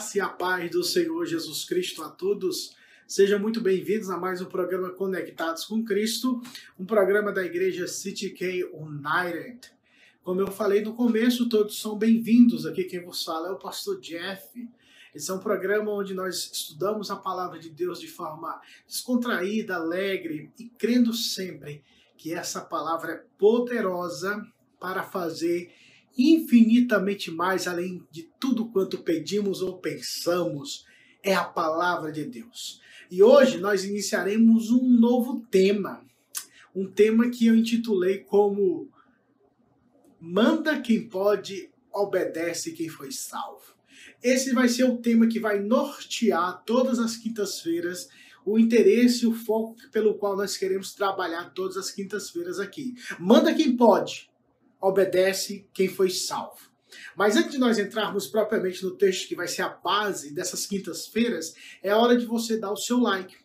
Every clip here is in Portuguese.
graça e a paz do Senhor Jesus Cristo a todos. Sejam muito bem-vindos a mais um programa Conectados com Cristo, um programa da igreja City K United. Como eu falei no começo, todos são bem-vindos. Aqui quem vos fala é o pastor Jeff. Esse é um programa onde nós estudamos a palavra de Deus de forma descontraída, alegre e crendo sempre que essa palavra é poderosa para fazer infinitamente mais além de tudo quanto pedimos ou pensamos, é a palavra de Deus. E hoje nós iniciaremos um novo tema, um tema que eu intitulei como Manda quem pode, obedece quem foi salvo. Esse vai ser o tema que vai nortear todas as quintas-feiras o interesse e o foco pelo qual nós queremos trabalhar todas as quintas-feiras aqui. Manda quem pode, obedece quem foi salvo. Mas antes de nós entrarmos propriamente no texto que vai ser a base dessas quintas-feiras, é hora de você dar o seu like,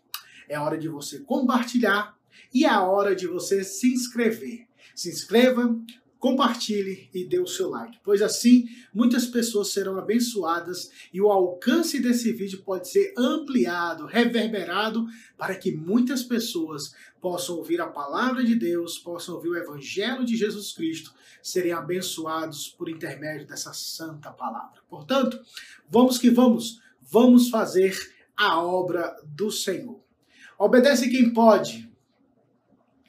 é hora de você compartilhar e é hora de você se inscrever. Se inscreva, compartilhe e dê o seu like, pois assim muitas pessoas serão abençoadas e o alcance desse vídeo pode ser ampliado, reverberado, para que muitas pessoas possam ouvir a palavra de Deus, possam ouvir o evangelho de Jesus Cristo, serem abençoados por intermédio dessa santa palavra. Portanto, vamos que vamos, vamos fazer a obra do Senhor. Obedece quem pode,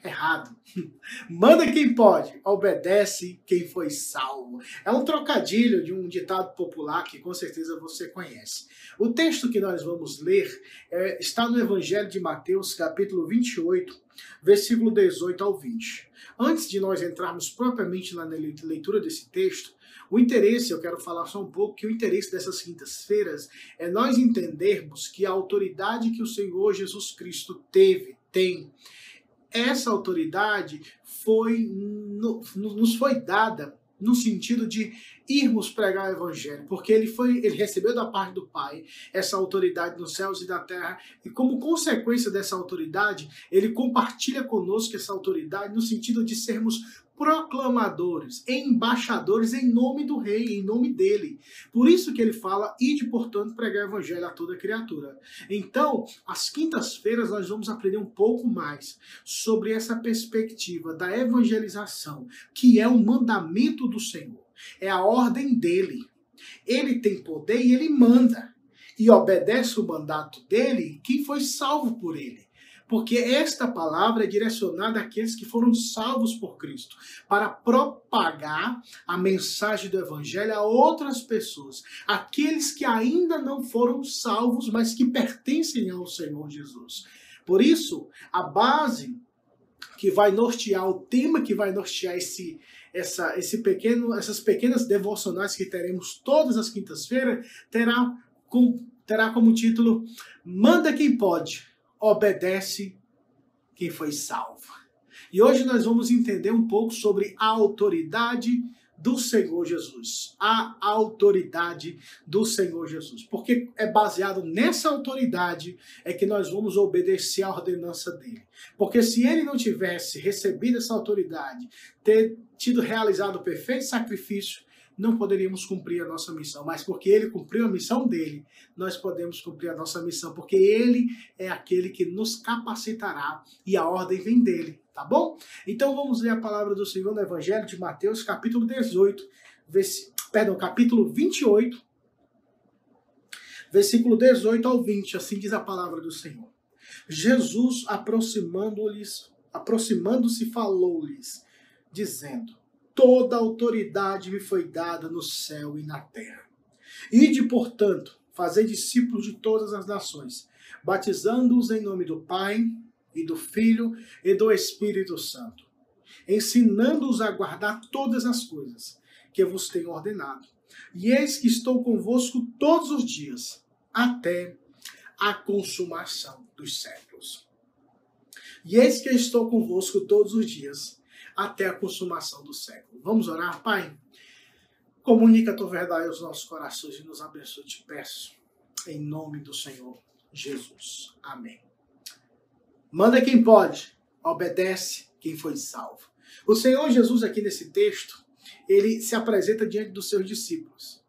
errado. Manda quem pode, obedece quem foi salvo. É um trocadilho de um ditado popular que com certeza você conhece. O texto que nós vamos ler é, está no Evangelho de Mateus, capítulo 28, versículo 18 ao 20. Antes de nós entrarmos propriamente na leitura desse texto, o interesse, eu quero falar só um pouco, que o interesse dessas quintas-feiras é nós entendermos que a autoridade que o Senhor Jesus Cristo teve, tem, essa autoridade foi nos foi dada no sentido de irmos pregar o evangelho, porque ele foi, ele recebeu da parte do Pai essa autoridade nos céus e da terra, e como consequência dessa autoridade, ele compartilha conosco essa autoridade no sentido de sermos proclamadores, embaixadores em nome do rei, em nome dele. Por isso que ele fala, ide, portanto, pregar o evangelho a toda criatura. Então, às quintas-feiras nós vamos aprender um pouco mais sobre essa perspectiva da evangelização, que é o mandamento do Senhor, é a ordem dele. Ele tem poder e ele manda. E obedece o mandato dele quem foi salvo por ele porque esta palavra é direcionada àqueles que foram salvos por Cristo, para propagar a mensagem do Evangelho a outras pessoas, aqueles que ainda não foram salvos, mas que pertencem ao Senhor Jesus. Por isso, a base que vai nortear, o tema que vai nortear esse, essa, esse pequeno, essas pequenas devocionais que teremos todas as quintas-feiras, terá, com, terá como título Manda quem pode obedece quem foi salvo. E hoje nós vamos entender um pouco sobre a autoridade do Senhor Jesus. A autoridade do Senhor Jesus. Porque é baseado nessa autoridade é que nós vamos obedecer à ordenança dele. Porque se ele não tivesse recebido essa autoridade, ter tido realizado o perfeito sacrifício, não poderíamos cumprir a nossa missão, mas porque ele cumpriu a missão dele, nós podemos cumprir a nossa missão, porque ele é aquele que nos capacitará e a ordem vem dele, tá bom? Então vamos ler a palavra do Senhor no Evangelho de Mateus, capítulo 18, vers... perdão, capítulo 28, versículo 18 ao 20, assim diz a palavra do Senhor. Jesus, aproximando-lhes, aproximando-se, falou-lhes, dizendo: toda autoridade me foi dada no céu e na terra. Ide, portanto, fazer discípulos de todas as nações, batizando-os em nome do Pai e do Filho e do Espírito Santo, ensinando-os a guardar todas as coisas que vos tenho ordenado. E eis que estou convosco todos os dias, até a consumação dos séculos. E eis que estou convosco todos os dias, até a consumação do século. Vamos orar, Pai? Comunica a tua verdade aos nossos corações e nos abençoe, te peço, em nome do Senhor Jesus. Amém. Manda quem pode, obedece quem foi salvo. O Senhor Jesus, aqui nesse texto, ele se apresenta diante dos seus discípulos.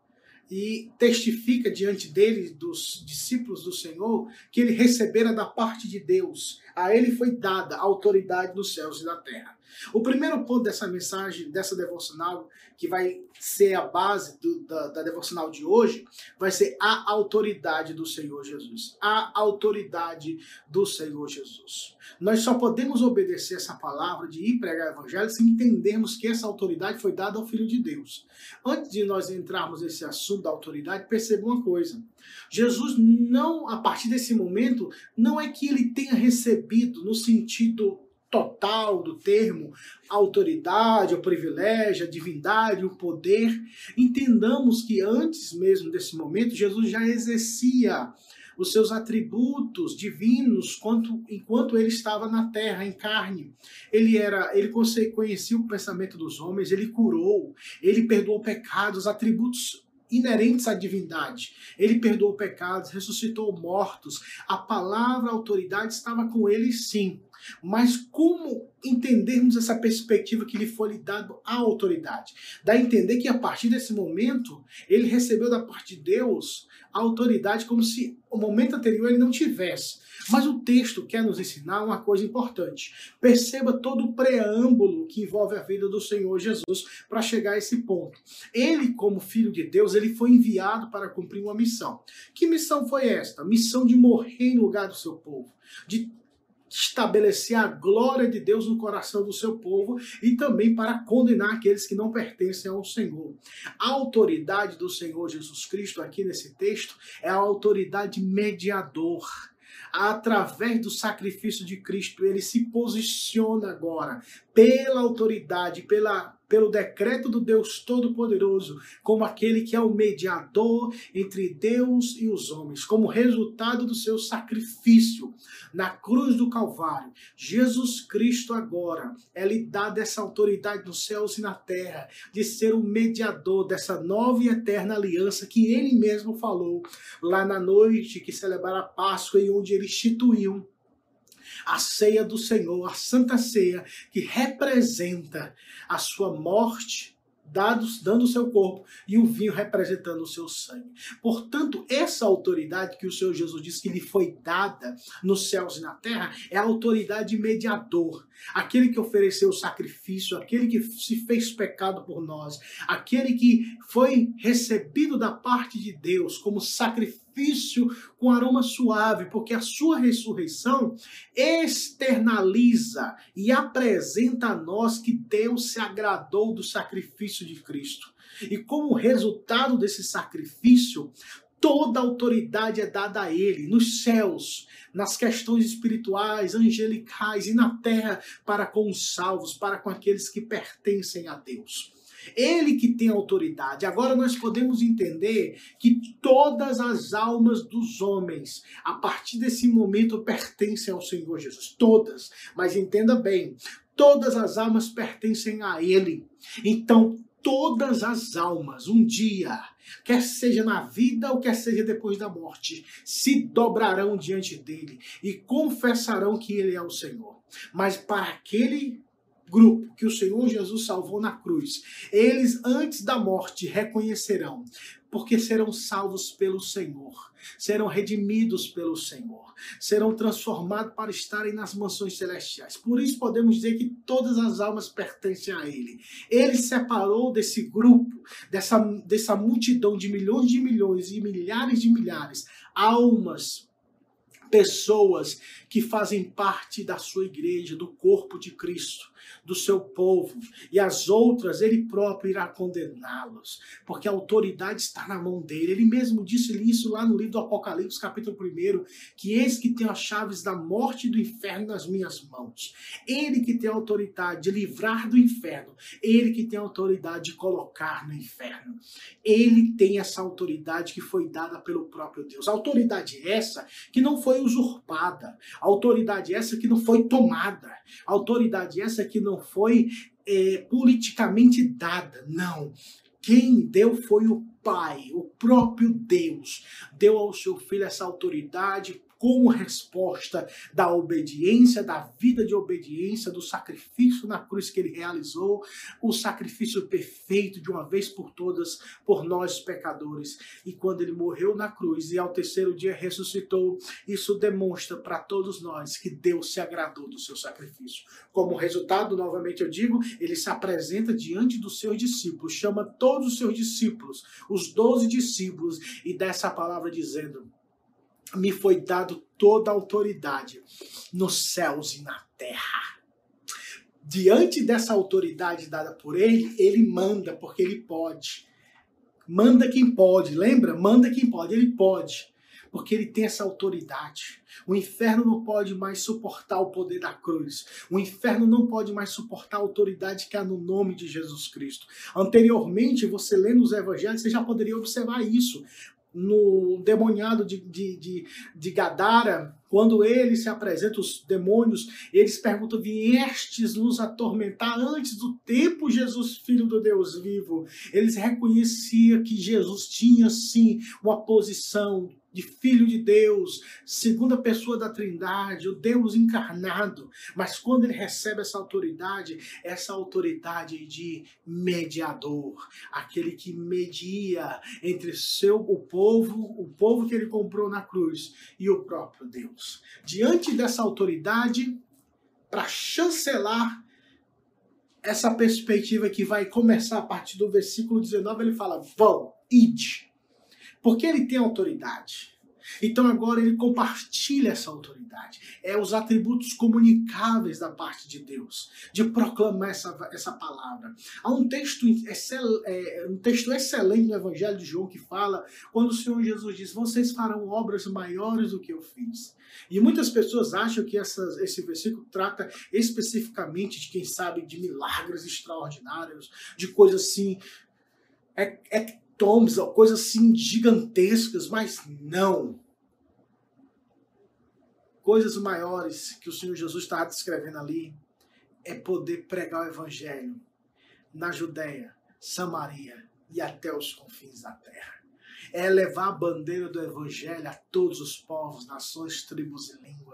e testifica diante dele, dos discípulos do Senhor, que ele recebera da parte de Deus. A ele foi dada autoridade nos céus e na terra. O primeiro ponto dessa mensagem, dessa devocional, que vai ser a base do, da, da devocional de hoje, vai ser a autoridade do Senhor Jesus. A autoridade do Senhor Jesus. Nós só podemos obedecer essa palavra de ir pregar o evangelho se entendermos que essa autoridade foi dada ao Filho de Deus. Antes de nós entrarmos nesse assunto da autoridade, perceba uma coisa. Jesus não, a partir desse momento, não é que ele tenha recebido no sentido total do termo autoridade, o privilégio, a divindade, o poder. Entendamos que antes mesmo desse momento, Jesus já exercia os seus atributos divinos quanto, enquanto ele estava na terra em carne. Ele era, ele conhecia o pensamento dos homens, ele curou, ele perdoou pecados, atributos inerentes à divindade. Ele perdoou pecados, ressuscitou mortos. A palavra autoridade estava com ele sim. Mas como entendermos essa perspectiva que lhe foi lhe dado a autoridade? Dá a entender que a partir desse momento ele recebeu da parte de Deus a autoridade como se o momento anterior ele não tivesse. Mas o texto quer nos ensinar uma coisa importante. Perceba todo o preâmbulo que envolve a vida do Senhor Jesus para chegar a esse ponto. Ele, como filho de Deus, ele foi enviado para cumprir uma missão. Que missão foi esta? Missão de morrer em lugar do seu povo, de estabelecer a glória de Deus no coração do seu povo e também para condenar aqueles que não pertencem ao Senhor. A autoridade do Senhor Jesus Cristo aqui nesse texto é a autoridade mediador através do sacrifício de Cristo, ele se posiciona agora pela autoridade, pela pelo decreto do Deus Todo-Poderoso, como aquele que é o mediador entre Deus e os homens, como resultado do seu sacrifício na cruz do Calvário. Jesus Cristo agora é lhe dada essa autoridade nos céus e na terra, de ser o mediador dessa nova e eterna aliança que ele mesmo falou lá na noite que celebrara a Páscoa e onde ele instituiu a ceia do Senhor, a santa ceia, que representa a sua morte, dados, dando o seu corpo, e o vinho representando o seu sangue. Portanto, essa autoridade que o Senhor Jesus disse que lhe foi dada nos céus e na terra é a autoridade mediador, aquele que ofereceu o sacrifício, aquele que se fez pecado por nós, aquele que foi recebido da parte de Deus como sacrifício sacrifício com aroma suave, porque a sua ressurreição externaliza e apresenta a nós que Deus se agradou do sacrifício de Cristo. E como resultado desse sacrifício, toda autoridade é dada a Ele, nos céus, nas questões espirituais, angelicais e na terra, para com os salvos, para com aqueles que pertencem a Deus. Ele que tem autoridade. Agora nós podemos entender que todas as almas dos homens, a partir desse momento, pertencem ao Senhor Jesus. Todas. Mas entenda bem, todas as almas pertencem a Ele. Então, todas as almas, um dia, quer seja na vida ou quer seja depois da morte, se dobrarão diante dele e confessarão que ele é o Senhor. Mas para aquele grupo que o Senhor Jesus salvou na cruz, eles antes da morte reconhecerão, porque serão salvos pelo Senhor, serão redimidos pelo Senhor, serão transformados para estarem nas mansões celestiais. Por isso podemos dizer que todas as almas pertencem a Ele. Ele separou desse grupo, dessa, dessa multidão de milhões de milhões e milhares de milhares, almas pessoas que fazem parte da sua igreja, do corpo de Cristo, do seu povo, e as outras ele próprio irá condená-los, porque a autoridade está na mão dele. Ele mesmo disse isso lá no livro do Apocalipse, capítulo 1, que eis que tem as chaves da morte e do inferno nas minhas mãos. Ele que tem a autoridade de livrar do inferno, ele que tem a autoridade de colocar no inferno. Ele tem essa autoridade que foi dada pelo próprio Deus. Autoridade essa que não foi usurpada, autoridade essa que não foi tomada, autoridade essa que não foi é, politicamente dada. Não. Quem deu foi o Pai, o próprio Deus. Deu ao seu filho essa autoridade como resposta da obediência, da vida de obediência, do sacrifício na cruz que ele realizou, o sacrifício perfeito de uma vez por todas por nós pecadores. E quando ele morreu na cruz e ao terceiro dia ressuscitou, isso demonstra para todos nós que Deus se agradou do seu sacrifício. Como resultado, novamente eu digo, ele se apresenta diante dos seus discípulos, chama todos os seus discípulos, os doze discípulos, e dá essa palavra dizendo: Me foi dado toda a autoridade nos céus e na terra. Diante dessa autoridade dada por ele, ele manda, porque ele pode. Manda quem pode, lembra? Manda quem pode, ele pode porque ele tem essa autoridade. O inferno não pode mais suportar o poder da cruz. O inferno não pode mais suportar a autoridade que há no nome de Jesus Cristo. Anteriormente, você lendo os evangelhos, você já poderia observar isso no demoniado de, de, de, de, Gadara, quando ele se apresenta, os demônios, eles perguntam: Viestes nos atormentar antes do tempo, Jesus, filho do Deus vivo? Eles reconheciam que Jesus tinha sim uma posição de Filho de Deus, segunda pessoa da Trindade, o Deus encarnado. Mas quando ele recebe essa autoridade, essa autoridade de mediador, aquele que media entre seu o povo, o povo que ele comprou na cruz e o próprio Deus. Diante dessa autoridade, para chancelar essa perspectiva que vai começar a partir do versículo 19, ele fala: Vão, ide porque ele tem autoridade. Então agora ele compartilha essa autoridade. É os atributos comunicáveis da parte de Deus, de proclamar essa, essa palavra. Há um texto, excel, é, um texto excelente no Evangelho de João que fala quando o Senhor Jesus diz: Vocês farão obras maiores do que eu fiz. E muitas pessoas acham que esse versículo trata especificamente de quem sabe de milagres extraordinários, de coisas assim. É, é tomes, coisas assim gigantescas, mas não. Coisas maiores que o Senhor Jesus está descrevendo ali é poder pregar o Evangelho na Judéia, Samaria e até os confins da terra é levar a bandeira do Evangelho a todos os povos, nações, tribos e línguas,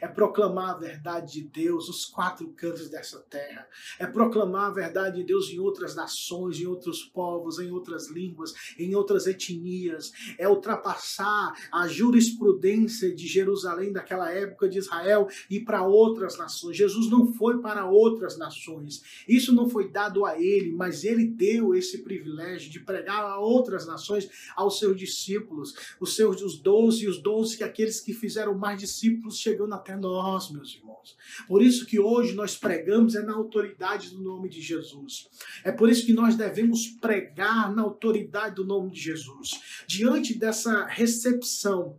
é proclamar a verdade de Deus nos quatro cantos dessa terra, é proclamar a verdade de Deus em outras nações, em outros povos, em outras línguas, em outras etnias, é ultrapassar a jurisprudência de Jerusalém daquela época de Israel e para outras nações. Jesus não foi para outras nações, isso não foi dado a ele, mas ele deu esse privilégio de pregar a outras nações, aos seus discípulos, os seus os doze os doze que aqueles que fizeram mais discípulos chegando até nós, meus irmãos. Por isso que hoje nós pregamos é na autoridade do nome de Jesus. É por isso que nós devemos pregar na autoridade do nome de Jesus. Diante dessa recepção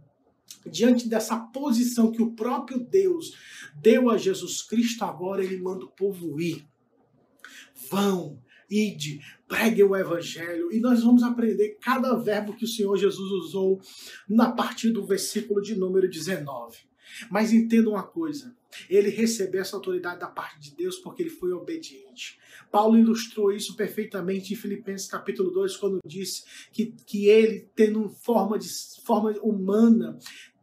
diante dessa posição que o próprio Deus deu a Jesus Cristo, agora ele manda o povo ir. Vão, ide, pregue o evangelho. E nós vamos aprender cada verbo que o Senhor Jesus usou na partir do versículo de número 19. Mas entenda uma coisa: ele recebeu essa autoridade da parte de Deus porque ele foi obediente. Paulo ilustrou isso perfeitamente em Filipenses capítulo 2, quando disse que, que ele, tendo forma, de, forma humana,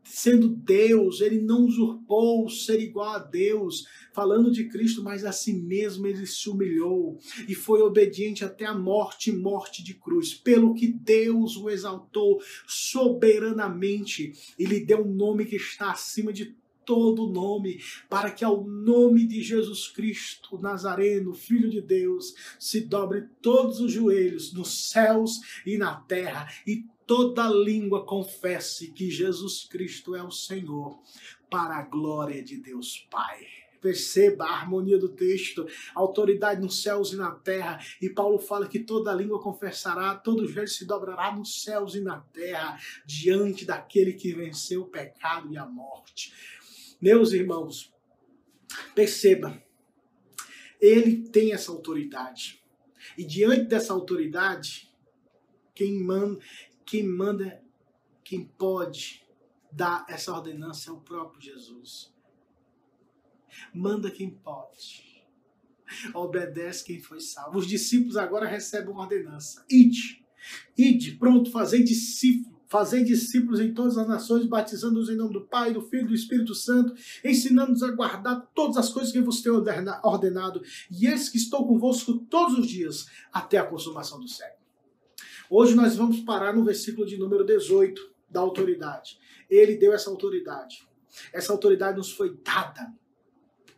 sendo Deus, ele não usurpou ser igual a Deus, falando de Cristo, mas a si mesmo ele se humilhou e foi obediente até a morte morte de cruz, pelo que Deus o exaltou soberanamente e lhe deu um nome que está acima de todo nome, para que ao nome de Jesus Cristo Nazareno, Filho de Deus, se dobre todos os joelhos nos céus e na terra e toda língua confesse que Jesus Cristo é o Senhor, para a glória de Deus Pai. Perceba a harmonia do texto, autoridade nos céus e na terra. E Paulo fala que toda língua confessará, todo joelho se dobrará nos céus e na terra, diante daquele que venceu o pecado e a morte. Meus irmãos, perceba, ele tem essa autoridade. E diante dessa autoridade, quem manda, quem manda, quem pode dar essa ordenança é o próprio Jesus. Manda quem pode. Obedece quem foi salvo. Os discípulos agora recebem uma ordenança. Ide. Ide, pronto, fazer discípulo. Fazei discípulos em todas as nações, batizando-os em nome do Pai, do Filho e do Espírito Santo, ensinando-os a guardar todas as coisas que vos tenho ordenado, e eis que estou convosco todos os dias, até a consumação do século. Hoje nós vamos parar no versículo de número 18, da autoridade. Ele deu essa autoridade. Essa autoridade nos foi dada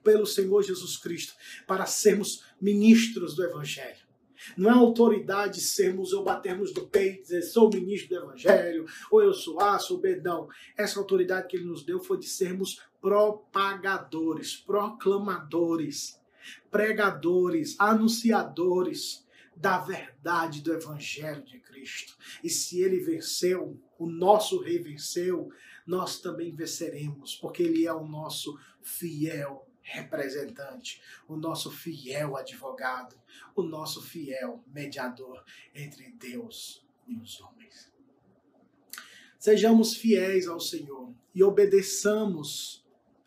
pelo Senhor Jesus Cristo para sermos ministros do Evangelho. Não é autoridade sermos ou batermos do peito, dizer sou ministro do Evangelho, ou eu sou A, sou B, não. Essa autoridade que ele nos deu foi de sermos propagadores, proclamadores, pregadores, anunciadores da verdade do Evangelho de Cristo. E se ele venceu, o nosso rei venceu, nós também venceremos, porque ele é o nosso fiel representante, o nosso fiel advogado, o nosso fiel mediador entre Deus e os homens. Sejamos fiéis ao Senhor e obedeçamos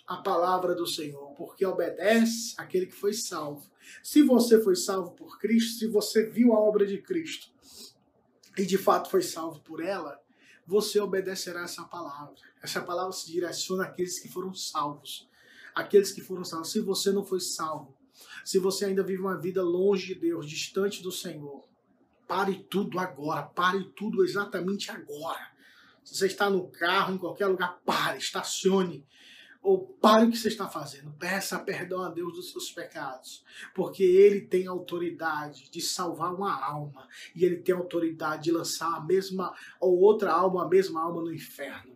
a palavra do Senhor, porque obedece aquele que foi salvo. Se você foi salvo por Cristo, se você viu a obra de Cristo e de fato foi salvo por ela, você obedecerá essa palavra. Essa palavra se direciona àqueles que foram salvos aqueles que foram salvos. Se você não foi salvo, se você ainda vive uma vida longe de Deus, distante do Senhor, pare tudo agora, pare tudo exatamente agora. Se você está no carro, em qualquer lugar, pare, estacione. Ou pare o que você está fazendo. Peça perdão a Deus dos seus pecados. Porque Ele tem autoridade de salvar uma alma. E Ele tem autoridade de lançar a mesma ou outra alma, a mesma alma no inferno.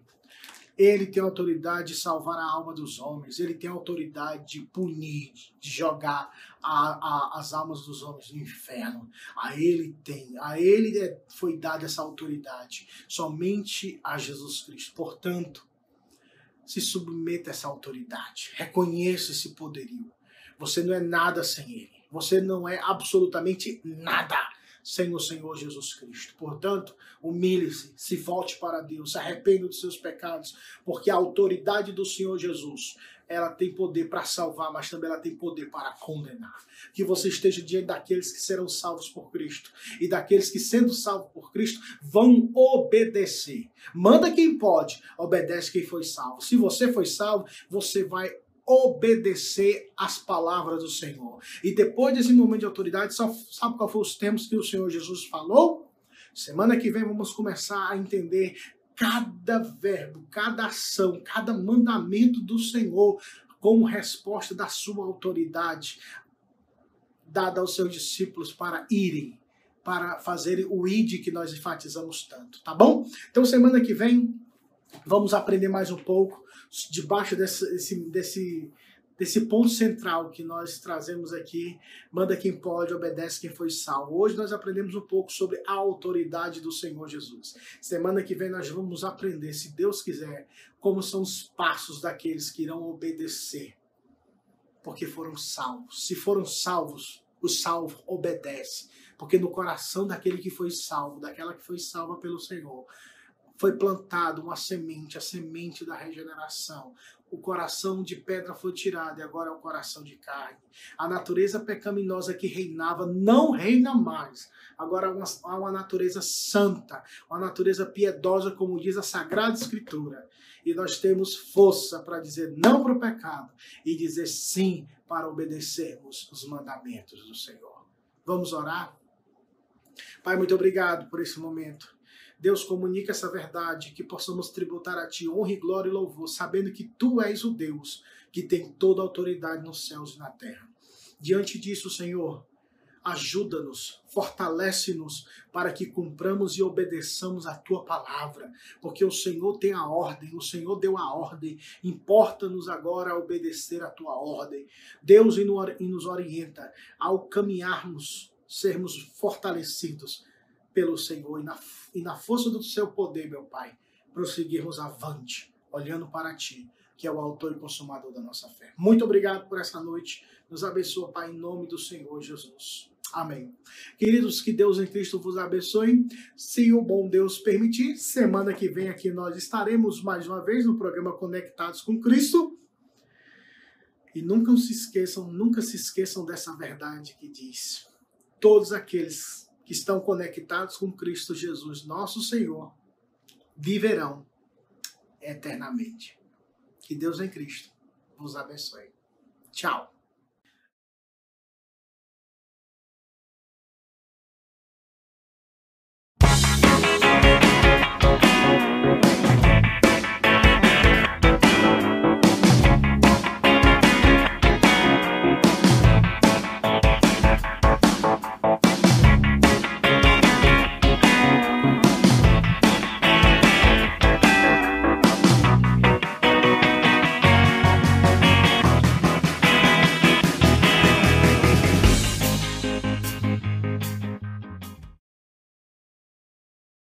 Ele tem autoridade de salvar a alma dos homens, ele tem autoridade de punir, de jogar a, a, as almas dos homens no inferno. A ele tem, a ele é, foi dada essa autoridade, somente a Jesus Cristo. Portanto, se submeta a essa autoridade, reconheça esse poderio. Você não é nada sem ele, você não é absolutamente nada sem o Senhor Jesus Cristo. Portanto, humilhe-se, se volte para Deus, se arrependa dos seus pecados, porque a autoridade do Senhor Jesus, ela tem poder para salvar, mas também ela tem poder para condenar. Que você esteja diante daqueles que serão salvos por Cristo e daqueles que, sendo salvos por Cristo, vão obedecer. Manda quem pode, obedece quem foi salvo. Se você foi salvo, você vai obedecer às palavras do Senhor. E depois desse momento de autoridade, sabe qual foi os termos que o Senhor Jesus falou? Semana que vem vamos começar a entender cada verbo, cada ação, cada mandamento do Senhor como resposta da sua autoridade dada aos seus discípulos para irem, para fazerem o id que nós enfatizamos tanto, tá bom? Então semana que vem vamos aprender mais um pouco debaixo desse, desse, desse, desse ponto central que nós trazemos aqui, manda quem pode, obedece quem foi salvo. Hoje nós aprendemos um pouco sobre a autoridade do Senhor Jesus. Semana que vem nós vamos aprender, se Deus quiser, como são os passos daqueles que irão obedecer, porque foram salvos. Se foram salvos, o salvo obedece, porque no coração daquele que foi salvo, daquela que foi salva pelo Senhor, foi plantado uma semente, a semente da regeneração. O coração de pedra foi tirado e agora é o coração de carne. A natureza pecaminosa que reinava não reina mais. Agora há uma natureza santa, uma natureza piedosa, como diz a Sagrada Escritura. E nós temos força para dizer não para o pecado e dizer sim para obedecermos os mandamentos do Senhor. Vamos orar? Pai, muito obrigado por esse momento. Deus comunica essa verdade, que possamos tributar a Ti honra, glória e louvor, sabendo que Tu és o Deus que tem toda a autoridade nos céus e na terra. Diante disso, Senhor, ajuda-nos, fortalece-nos para que cumpramos e obedeçamos a tua palavra, porque o Senhor tem a ordem, o Senhor deu a ordem, importa-nos agora obedecer a tua ordem. Deus nos orienta ao caminharmos, sermos fortalecidos pelo Senhor e na, e na força do seu poder, meu Pai, prosseguirmos avante, olhando para Ti, que é o autor e consumador da nossa fé. Muito obrigado por essa noite. Nos abençoa, Pai, em nome do Senhor Jesus. Amém. Queridos, que Deus em Cristo vos abençoe. Se o bom Deus permitir, semana que vem aqui nós estaremos mais uma vez no programa Conectados com Cristo. E nunca se esqueçam, nunca se esqueçam dessa verdade que diz: todos aqueles que estão conectados com Cristo Jesus, nosso Senhor, viverão eternamente. Que Deus em Cristo vos abençoe. Tchau.